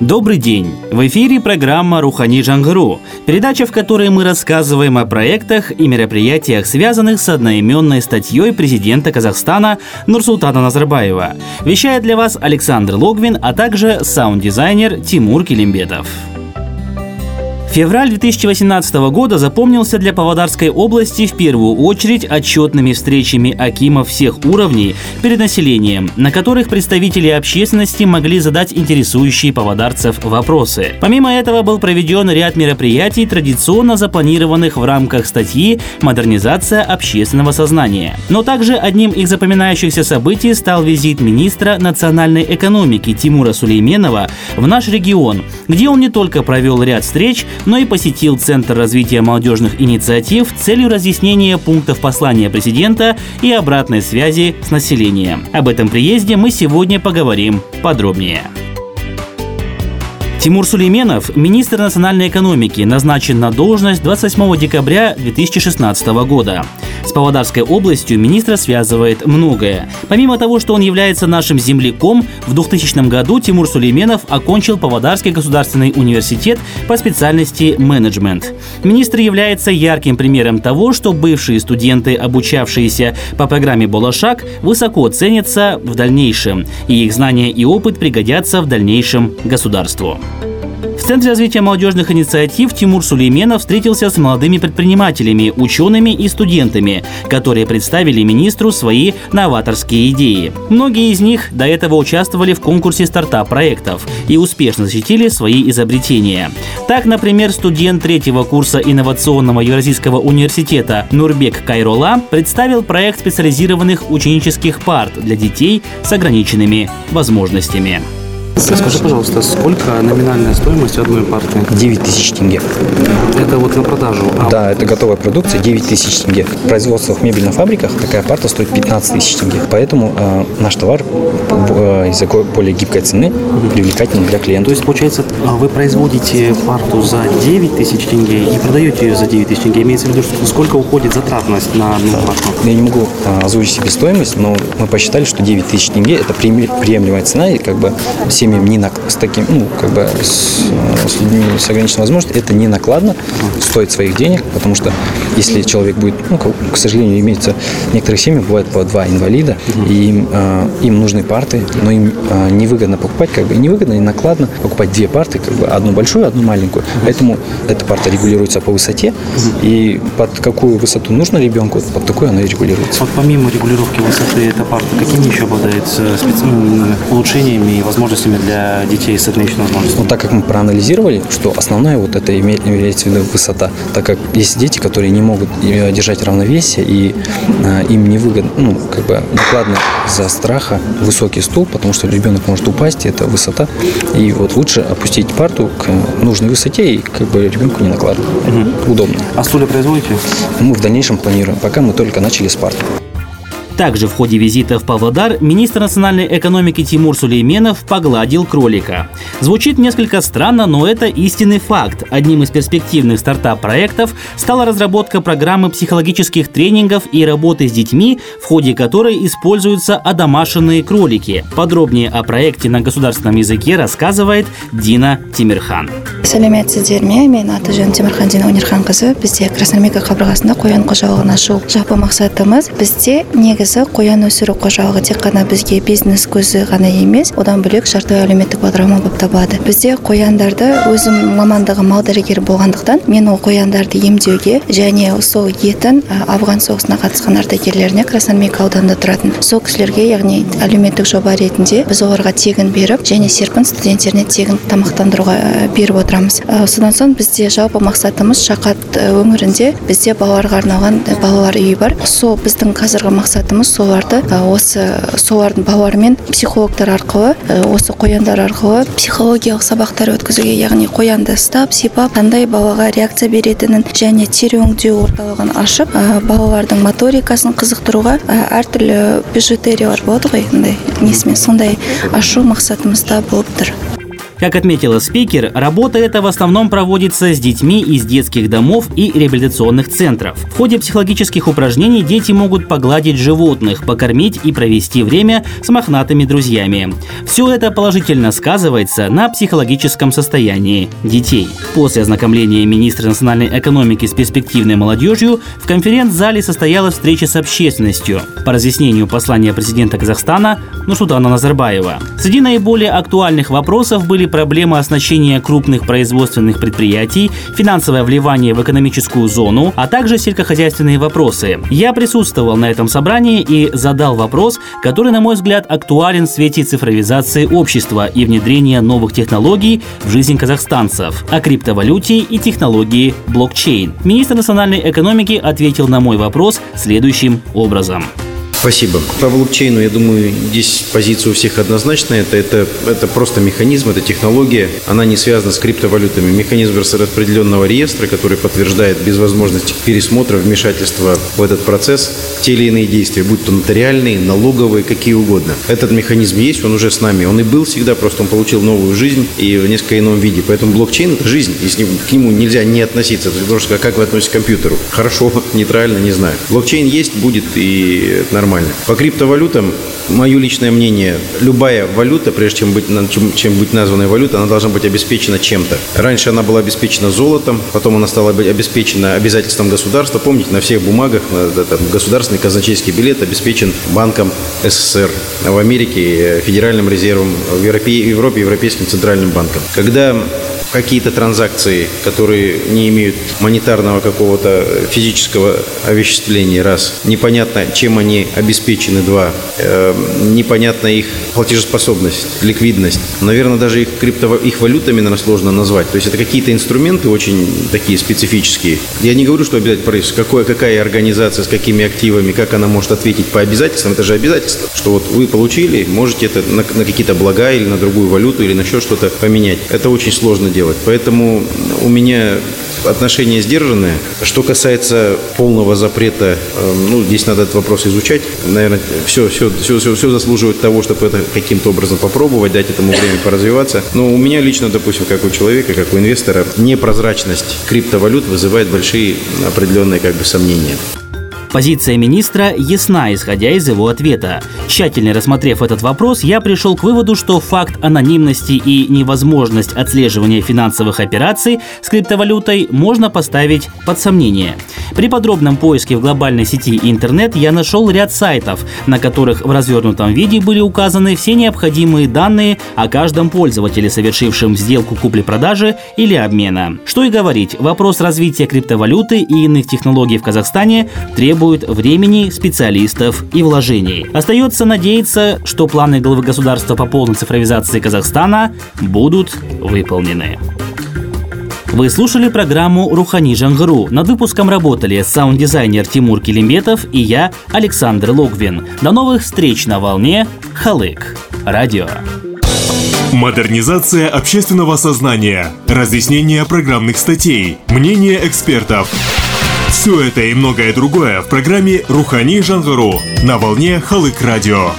Добрый день! В эфире программа «Рухани Жангару», передача, в которой мы рассказываем о проектах и мероприятиях, связанных с одноименной статьей президента Казахстана Нурсултана Назарбаева. Вещает для вас Александр Логвин, а также саунд-дизайнер Тимур Килимбетов. Февраль 2018 года запомнился для Павлодарской области в первую очередь отчетными встречами Акимов всех уровней перед населением, на которых представители общественности могли задать интересующие павлодарцев вопросы. Помимо этого был проведен ряд мероприятий, традиционно запланированных в рамках статьи «Модернизация общественного сознания». Но также одним из запоминающихся событий стал визит министра национальной экономики Тимура Сулейменова в наш регион, где он не только провел ряд встреч, но и посетил Центр развития молодежных инициатив с целью разъяснения пунктов послания президента и обратной связи с населением. Об этом приезде мы сегодня поговорим подробнее. Тимур Сулейменов, министр национальной экономики, назначен на должность 28 декабря 2016 года. С Павлодарской областью министра связывает многое. Помимо того, что он является нашим земляком, в 2000 году Тимур Сулейменов окончил Павлодарский государственный университет по специальности менеджмент. Министр является ярким примером того, что бывшие студенты, обучавшиеся по программе «Болошак», высоко ценятся в дальнейшем, и их знания и опыт пригодятся в дальнейшем государству. В Центре развития молодежных инициатив Тимур Сулейменов встретился с молодыми предпринимателями, учеными и студентами, которые представили министру свои новаторские идеи. Многие из них до этого участвовали в конкурсе стартап-проектов и успешно защитили свои изобретения. Так, например, студент третьего курса инновационного Евразийского университета Нурбек Кайрола представил проект специализированных ученических парт для детей с ограниченными возможностями. Скажи, пожалуйста, сколько номинальная стоимость одной парты? 9 тысяч тенге. Это вот на продажу? А да, это готовая продукция, 9 тысяч тенге. В производствах мебельных фабриках такая парта стоит 15 тысяч тенге. Поэтому э, наш товар э, из-за более гибкой цены привлекательный для клиента. То есть, получается, а, вы производите парту за 9 тысяч тенге и продаете ее за 9 тысяч тенге. Имеется в виду, что сколько уходит затратность на одну парту? Я не могу э, озвучить себе стоимость, но мы посчитали, что 9 тысяч тенге это приемлемая цена, и как бы все семьям не на, с таким, ну, как бы с, с людьми с ограниченной возможностью, это не накладно, стоит своих денег, потому что если человек будет, ну, к сожалению, имеется в некоторых семьях бывает по два инвалида, и им, э, им нужны парты, но им э, невыгодно покупать, как бы невыгодно и накладно покупать две парты, как бы одну большую, одну маленькую. Поэтому эта парта регулируется по высоте, и под какую высоту нужно ребенку, под такую она и регулируется. Вот помимо регулировки высоты эта парта, какими еще обладает э, специальными улучшениями и возможностями для детей с ограниченными возможностями? Ну, так как мы проанализировали, что основная вот это имеется в виду высота, так как есть дети, которые не могут э, держать равновесие, и э, им не выгодно, ну, как бы накладно за страха высокий стул, потому что ребенок может упасть, и это высота. И вот лучше опустить парту к нужной высоте, и как бы ребенку не накладно. Угу. Удобно. А стулья производите? Мы в дальнейшем планируем, пока мы только начали с парты. Также в ходе визита в Павлодар министр национальной экономики Тимур Сулейменов погладил кролика. Звучит несколько странно, но это истинный факт. Одним из перспективных стартап-проектов стала разработка программы психологических тренингов и работы с детьми, в ходе которой используются одомашенные кролики. Подробнее о проекте на государственном языке рассказывает Дина Тимирхан. сәлеметсіздер ме мен аты жөнім темірхан дина өнерханқызы бізде красноармейка қабырғасында қоян қожалығын ашу жалпы мақсатымыз бізде негізі негізі қоян өсіру қожалығы тек қана бізге бизнес көзі ғана емес одан бөлек шартты әлеуметтік бағдарлама болып табылады. Бізде қояндарды өзім мамандығым мал дәрігері болғандықтан мен ол қояндарды емдеуге және сол етін афган соғысына қатысқан ардагерлеріне красноармейка ауданында тұратын. Сол кісілерге яғни әлеуметтік жоба ретінде біз оларға тегін беріп және серпін студенттеріне тегін тамақтандыруға беріп отырамыз. Содан соң бізде жалпы мақсатымыз шақат өңірінде бізде балаларға арналған балалар үйі бар. Сол біздің қазіргі мақсатымыз мақсатымыз соларды. Осы солардың балалармен психологтар арқылы осы қояндар арқылы психологиялық сабақтар өткізуге яғни қоянды ұстап сипап қандай балаға реакция беретінін және тері өңдеу орталығын ашып балалардың моторикасын қызықтыруға әртүрлі бижутериялар болады ғой андай несімен сондай ашу мақсатымызда болып тұр. Как отметила спикер, работа эта в основном проводится с детьми из детских домов и реабилитационных центров. В ходе психологических упражнений дети могут погладить животных, покормить и провести время с мохнатыми друзьями. Все это положительно сказывается на психологическом состоянии детей. После ознакомления министра национальной экономики с перспективной молодежью в конференц-зале состоялась встреча с общественностью по разъяснению послания президента Казахстана Нурсултана Назарбаева. Среди наиболее актуальных вопросов были проблемы оснащения крупных производственных предприятий, финансовое вливание в экономическую зону, а также сельскохозяйственные вопросы. Я присутствовал на этом собрании и задал вопрос, который, на мой взгляд, актуален в свете цифровизации общества и внедрения новых технологий в жизнь казахстанцев, о криптовалюте и технологии блокчейн. Министр национальной экономики ответил на мой вопрос следующим образом. Спасибо. По блокчейну, я думаю, здесь позиция у всех однозначная. Это, это, это просто механизм, это технология. Она не связана с криптовалютами. Механизм распределенного реестра, который подтверждает без возможности пересмотра, вмешательства в этот процесс те или иные действия, будь то нотариальные, налоговые, какие угодно. Этот механизм есть, он уже с нами. Он и был всегда, просто он получил новую жизнь и в несколько ином виде. Поэтому блокчейн – это жизнь, и с ним, к нему нельзя не относиться. Потому что как вы относитесь к компьютеру? Хорошо, нейтрально, не знаю. Блокчейн есть, будет и нормально нормально. По криптовалютам, мое личное мнение, любая валюта, прежде чем быть, чем, чем быть названной валютой, она должна быть обеспечена чем-то. Раньше она была обеспечена золотом, потом она стала обеспечена обязательством государства. Помните, на всех бумагах там, государственный казначейский билет обеспечен банком СССР, а в Америке Федеральным резервом, в Европе, в Европе Европейским центральным банком. Когда какие-то транзакции, которые не имеют монетарного какого-то физического овеществления, раз. Непонятно, чем они обеспечены, два. Э, непонятна их платежеспособность, ликвидность. Наверное, даже их, крипто, их валютами, наверное, сложно назвать. То есть это какие-то инструменты очень такие специфические. Я не говорю, что обязательно правительство. Какое, какая организация, с какими активами, как она может ответить по обязательствам. Это же обязательство, что вот вы получили, можете это на, на какие-то блага или на другую валюту или на еще что-то поменять. Это очень сложно делать. Поэтому у меня отношения сдержанные. Что касается полного запрета, эм, ну, здесь надо этот вопрос изучать. Наверное, все, все, все, все, все заслуживает того, чтобы это каким-то образом попробовать, дать этому время поразвиваться. Но у меня лично, допустим, как у человека, как у инвестора, непрозрачность криптовалют вызывает большие определенные как бы сомнения. Позиция министра ясна, исходя из его ответа. Тщательно рассмотрев этот вопрос, я пришел к выводу, что факт анонимности и невозможность отслеживания финансовых операций с криптовалютой можно поставить под сомнение. При подробном поиске в глобальной сети интернет я нашел ряд сайтов, на которых в развернутом виде были указаны все необходимые данные о каждом пользователе, совершившем сделку купли-продажи или обмена. Что и говорить, вопрос развития криптовалюты и иных технологий в Казахстане требует времени, специалистов и вложений. Остается надеяться, что планы главы государства по полной цифровизации Казахстана будут выполнены. Вы слушали программу «Рухани Жангру». Над выпуском работали саунд-дизайнер Тимур Килимбетов и я, Александр Логвин. До новых встреч на волне Халык. Радио. Модернизация общественного сознания, разъяснение программных статей, мнение экспертов – все это и многое другое в программе «Рухани Жангару» на волне Халык Радио.